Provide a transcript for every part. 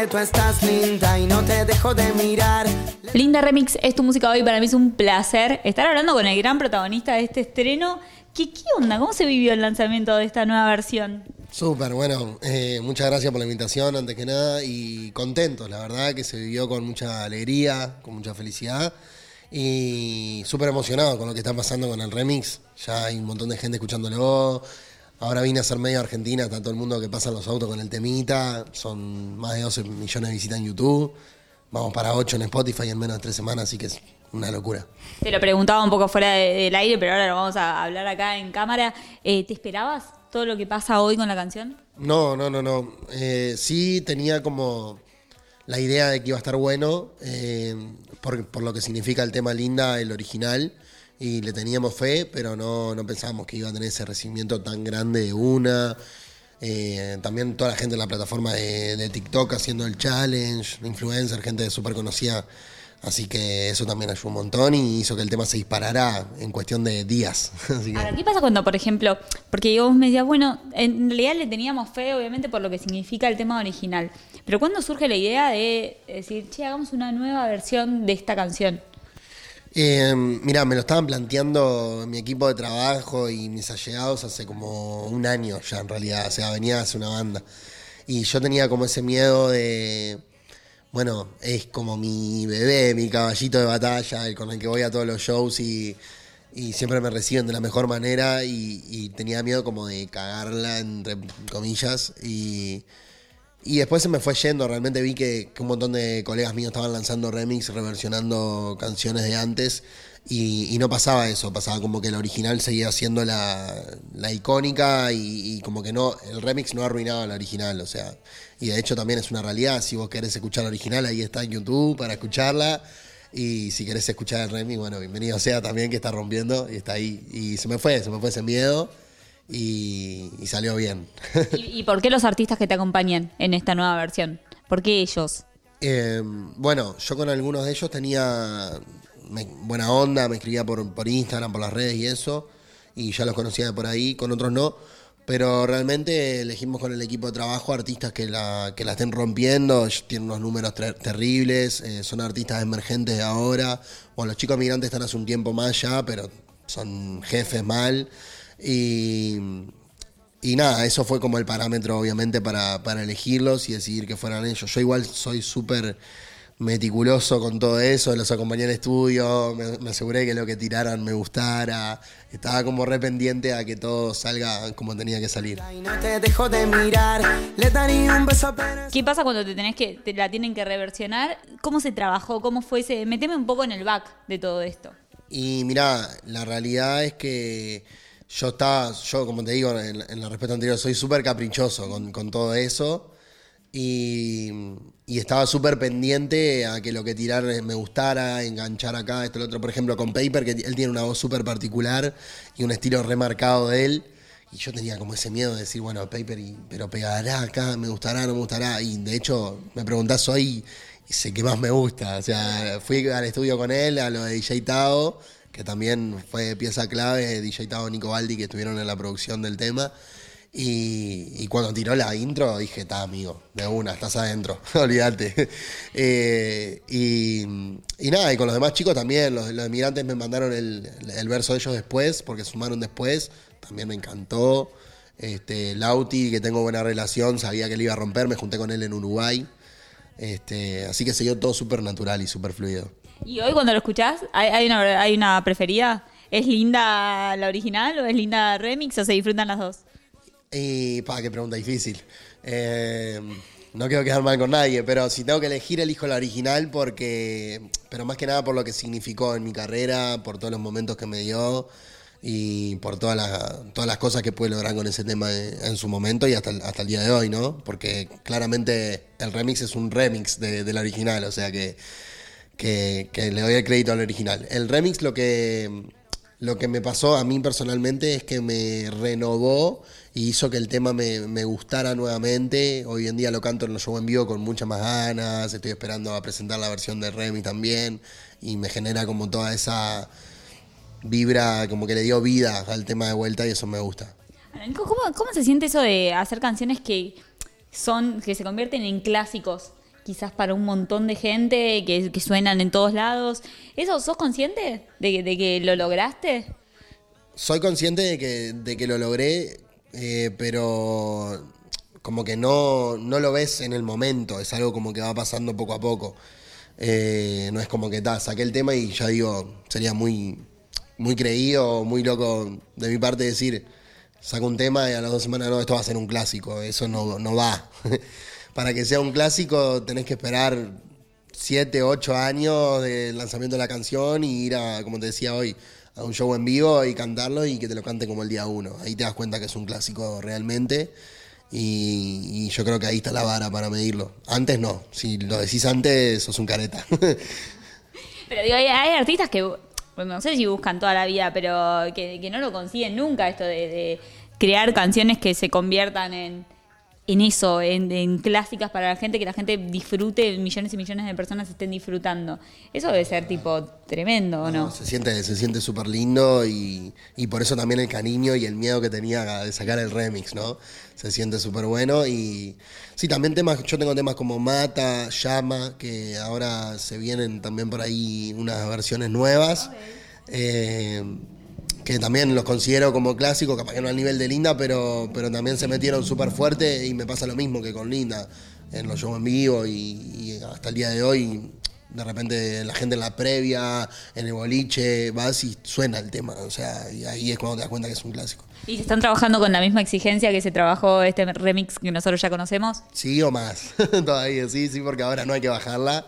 que tú estás linda y no te dejo de mirar. Linda Remix es tu música hoy. Para mí es un placer estar hablando con el gran protagonista de este estreno. ¿Qué, qué onda? ¿Cómo se vivió el lanzamiento de esta nueva versión? Súper, bueno, eh, muchas gracias por la invitación antes que nada y contento, la verdad que se vivió con mucha alegría, con mucha felicidad y súper emocionado con lo que está pasando con el remix. Ya hay un montón de gente escuchándolo. Ahora vine a ser medio Argentina, está todo el mundo que pasa en los autos con el temita. Son más de 12 millones de visitas en YouTube. Vamos para 8 en Spotify en menos de 3 semanas, así que es una locura. Te lo preguntaba un poco fuera de- del aire, pero ahora lo vamos a hablar acá en cámara. Eh, ¿Te esperabas todo lo que pasa hoy con la canción? No, no, no, no. Eh, sí tenía como la idea de que iba a estar bueno, eh, por, por lo que significa el tema Linda, el original, y le teníamos fe, pero no, no pensábamos que iba a tener ese recibimiento tan grande de una. Eh, también toda la gente en la plataforma de, de TikTok haciendo el challenge, influencer, gente súper conocida. Así que eso también ayudó un montón y hizo que el tema se disparara en cuestión de días. Así Ahora, ¿qué pasa cuando, por ejemplo, porque vos me decías, bueno, en realidad le teníamos fe, obviamente, por lo que significa el tema original, pero ¿cuándo surge la idea de decir, che, hagamos una nueva versión de esta canción? Eh, mira, me lo estaban planteando mi equipo de trabajo y mis allegados hace como un año ya en realidad, o sea, venía hace una banda. Y yo tenía como ese miedo de, bueno, es como mi bebé, mi caballito de batalla, el con el que voy a todos los shows y, y siempre me reciben de la mejor manera y tenía miedo como de cagarla, entre comillas, y... Y después se me fue yendo, realmente vi que, un montón de colegas míos estaban lanzando remix, reversionando canciones de antes, y, y no pasaba eso, pasaba como que el original seguía siendo la, la icónica y, y como que no, el remix no arruinaba la original, o sea, y de hecho también es una realidad, si vos querés escuchar la original, ahí está en YouTube para escucharla, y si querés escuchar el remix, bueno, bienvenido sea también que está rompiendo, y está ahí, y se me fue, se me fue ese miedo, y, y salió bien. ¿Y, y por qué los artistas que te acompañan en esta nueva versión? ¿Por qué ellos? Eh, bueno, yo con algunos de ellos tenía me- buena onda, me escribía por, por Instagram, por las redes y eso, y ya los conocía de por ahí, con otros no. Pero realmente elegimos con el equipo de trabajo artistas que la, que la estén rompiendo, tienen unos números ter- terribles, eh, son artistas emergentes de ahora. Bueno, los chicos migrantes están hace un tiempo más ya, pero son jefes mal. Y, y nada, eso fue como el parámetro, obviamente, para, para elegirlos y decidir que fueran ellos. Yo igual soy súper meticuloso con todo eso, los acompañé en estudio, me, me aseguré que lo que tiraran me gustara, estaba como re pendiente a que todo salga como tenía que salir. ¿Qué pasa cuando te tenés que, te la tienen que reversionar? ¿Cómo se trabajó? ¿Cómo fue ese? Meteme un poco en el back de todo esto. Y mirá, la realidad es que yo estaba, yo como te digo en, en la respuesta anterior, soy súper caprichoso con, con todo eso. Y, y estaba súper pendiente a que lo que tirar me gustara, enganchar acá, esto, lo otro. Por ejemplo, con Paper, que él tiene una voz súper particular y un estilo remarcado de él. Y yo tenía como ese miedo de decir, bueno, Paper, y- pero pegará acá, me gustará, no me gustará. Y de hecho, me preguntás hoy y sé qué más me gusta. O sea, fui al estudio con él, a lo de DJ Tao, que también fue pieza clave, DJ Tao y Nico Baldi, que estuvieron en la producción del tema. Y, cuando tiró la intro dije, está amigo, de una, estás adentro, olvídate. Eh, y, y nada, y con los demás chicos también, los, los migrantes me mandaron el, el verso de ellos después, porque sumaron después, también me encantó. Este, Lauti, que tengo buena relación, sabía que le iba a romper, me junté con él en Uruguay. Este, así que se todo súper natural y súper fluido. ¿Y hoy cuando lo escuchás, hay, una, hay una preferida? ¿Es linda la original o es linda remix o se disfrutan las dos? Y, pa, qué pregunta difícil. Eh, no quiero quedar mal con nadie, pero si tengo que elegir, elijo la original porque, pero más que nada por lo que significó en mi carrera, por todos los momentos que me dio y por todas las, todas las cosas que pude lograr con ese tema en, su momento y hasta, hasta el día de hoy, ¿no? Porque claramente el remix es un remix de la original, o sea que, que, que le doy el crédito al original. El remix lo que, lo que me pasó a mí personalmente es que me renovó y hizo que el tema me, me gustara nuevamente. Hoy en día lo canto en los shows en vivo con muchas más ganas, estoy esperando a presentar la versión de remix también y me genera como toda esa vibra, como que le dio vida al tema de vuelta y eso me gusta. ¿Cómo, cómo se siente eso de hacer canciones que son que se convierten en clásicos quizás para un montón de gente, que, suenan en todos lados. ¿Eso sos consciente de, que- lo lograste? Soy consciente de que, de que lo logré, eh, pero como que no, no lo ves en el momento, es algo como que va pasando poco a poco. Eh, no es como que ta, saqué el tema y ya digo, sería muy, muy creído, muy loco de mi parte decir, saco un tema y a las dos semanas no, esto va a ser un clásico, eso no, no va. Para que sea un clásico tenés que esperar siete, ocho años del lanzamiento de la canción y ir a, como te decía hoy, a un show en vivo y cantarlo y que te lo cante como el día uno. Ahí te das cuenta que es un clásico realmente y, yo creo que ahí está la vara para medirlo. Antes no, si lo decís antes sos un careta. Pero digo, hay, artistas que, no sé si buscan toda la vida, pero que, que no lo consiguen nunca, esto de, de crear canciones que se conviertan en, en eso, en, en clásicas para la gente, que la gente disfrute, millones y millones de personas estén disfrutando. Eso debe ser tipo tremendo, ¿o no? Se siente se siente súper lindo y, y por eso también el cariño y el miedo que tenía de sacar el remix, ¿no? Se siente súper bueno y sí, también temas, yo tengo temas como Mata, Llama, que ahora se vienen también por ahí unas versiones nuevas. eh, que también los considero como clásicos, capaz que no al nivel de Linda, pero, pero también se metieron súper fuerte y me pasa lo mismo que con Linda en los shows en vivo y, y hasta el día de hoy, de repente la gente en la previa, en el boliche, vas y suena el tema, o sea, y ahí es cuando te das cuenta que es un clásico. ¿Y se están trabajando con la misma exigencia que se trabajó este remix que nosotros ya conocemos? Sí o más, todavía sí, sí, porque ahora no hay que bajarla.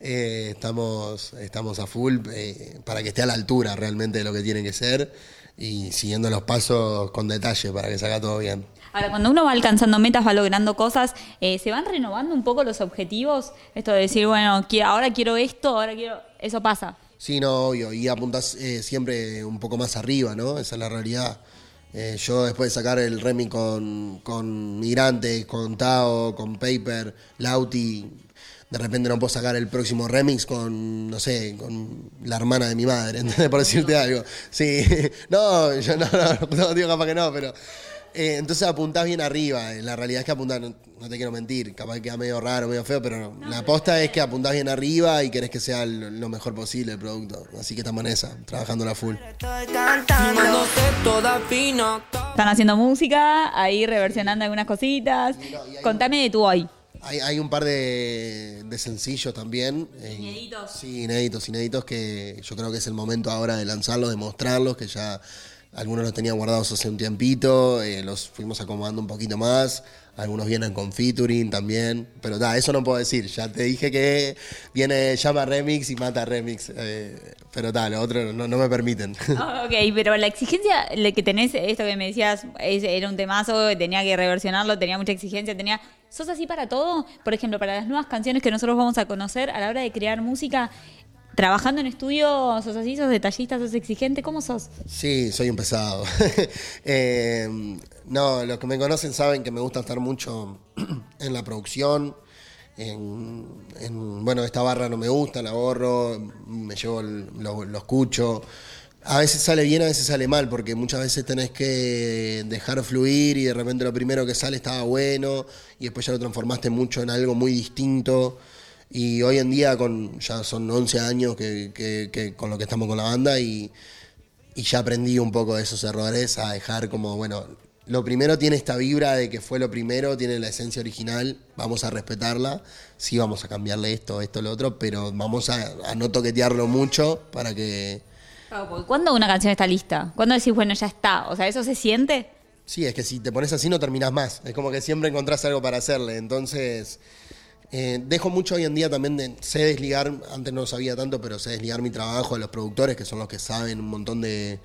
Eh, estamos, estamos a full eh, para que esté a la altura realmente de lo que tiene que ser y siguiendo los pasos con detalle para que salga todo bien. Ahora, cuando uno va alcanzando metas, va logrando cosas, eh, ¿se van renovando un poco los objetivos? Esto de decir, bueno, ahora quiero esto, ahora quiero... Eso pasa. Sí, no, obvio, y apuntás eh, siempre un poco más arriba, ¿no? Esa es la realidad. Eh, yo después de sacar el Remy con, con Migrantes, con Tao, con Paper, Lauti, de repente no puedo sacar el próximo remix con, no sé, con la hermana de mi madre, ¿entendés? Por decirte algo. Sí, no, yo no, no, no digo capaz que no, pero... eh, entonces apuntás bien arriba, eh, la realidad es que apuntás, no, no te quiero mentir, capaz que queda medio raro, medio feo, pero la aposta es que apuntás bien arriba y querés que sea lo, lo mejor posible el producto. Así que estamos en esa, trabajando la full. Están haciendo música, ahí reversionando algunas cositas. Contame de tu hoy. Hay, hay un par de, de sencillos también. eh, Inéditos. Sí, inéditos, inéditos que yo creo que es el momento ahora de lanzarlos, de mostrarlos, que ya algunos los tenía guardados hace un tiempito, eh, los fuimos acomodando un poquito más, algunos vienen con featuring también, pero da, eso no puedo decir, ya te dije que viene Llama Remix y Mata Remix, eh, pero tal, lo otro no, no me permiten. Ah, ok, pero la exigencia que tenés, esto que me decías, era un temazo, tenía que reversionarlo, tenía mucha exigencia, tenía... ¿Sos así para todo? Por ejemplo, para las nuevas canciones que nosotros vamos a conocer a la hora de crear música, trabajando en estudio, ¿sos así? ¿Sos detallista? ¿Sos exigente? ¿Cómo sos? Sí, soy un pesado. Eh, no, los que me conocen saben que me gusta estar mucho en la producción. En- bueno, esta barra no me gusta, la borro, me llevo, el- lo, lo escucho. A veces sale bien, a veces sale mal, porque muchas veces tenés que dejar fluir y de repente lo primero que sale estaba bueno y después ya lo transformaste mucho en algo muy distinto. Y hoy en día, con ya son 11 años que, que- que con lo que estamos con la banda y, y ya aprendí un poco de esos errores a dejar como, bueno, lo primero tiene esta vibra de que fue lo primero, tiene la esencia original, vamos a respetarla, sí vamos a cambiarle esto, esto, lo otro, pero vamos a, a no toquetearlo mucho para que... ¿Cuándo una canción está lista? ¿Cuándo decís, bueno, ya está? O sea, ¿eso se siente? Sí, es que si te pones así no terminás más, es como que siempre encontrás algo para hacerle, entonces... eh, dejo mucho hoy en día también de sé desligar, antes no sabía tanto, pero sé desligar mi trabajo de los productores, que son los que saben un montón de,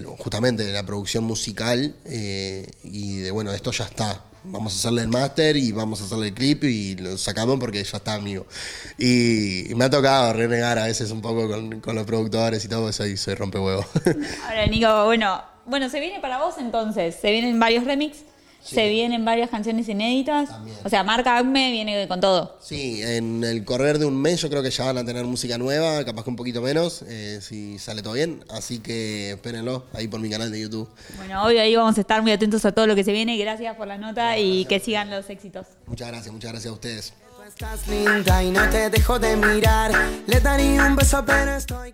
lo- justamente de la producción musical eh, y de bueno, esto ya está. Vamos a hacerle el máster y vamos a hacerle el clip y lo sacamos porque ya está, amigo. Y, me ha tocado renegar a veces un poco con, con los productores y todo eso y soy rompehuevo. Ahora, Nico, bueno, bueno, se viene para vos entonces. Se vienen varios remix, se vienen varias canciones inéditas. También. O sea, Marca Acme viene con todo. Sí, en el correr de un mes yo creo que ya van a tener música nueva, capaz que un poquito menos, eh, si sale todo bien. Así que espérenlo ahí por mi canal de YouTube. Bueno, hoy ahí vamos a estar muy atentos a todo lo que se viene. Gracias por la nota y que sigan los éxitos. Muchas gracias, muchas gracias a ustedes. Estás linda y no te dejo de mirar. Le daría un beso, pero estoy.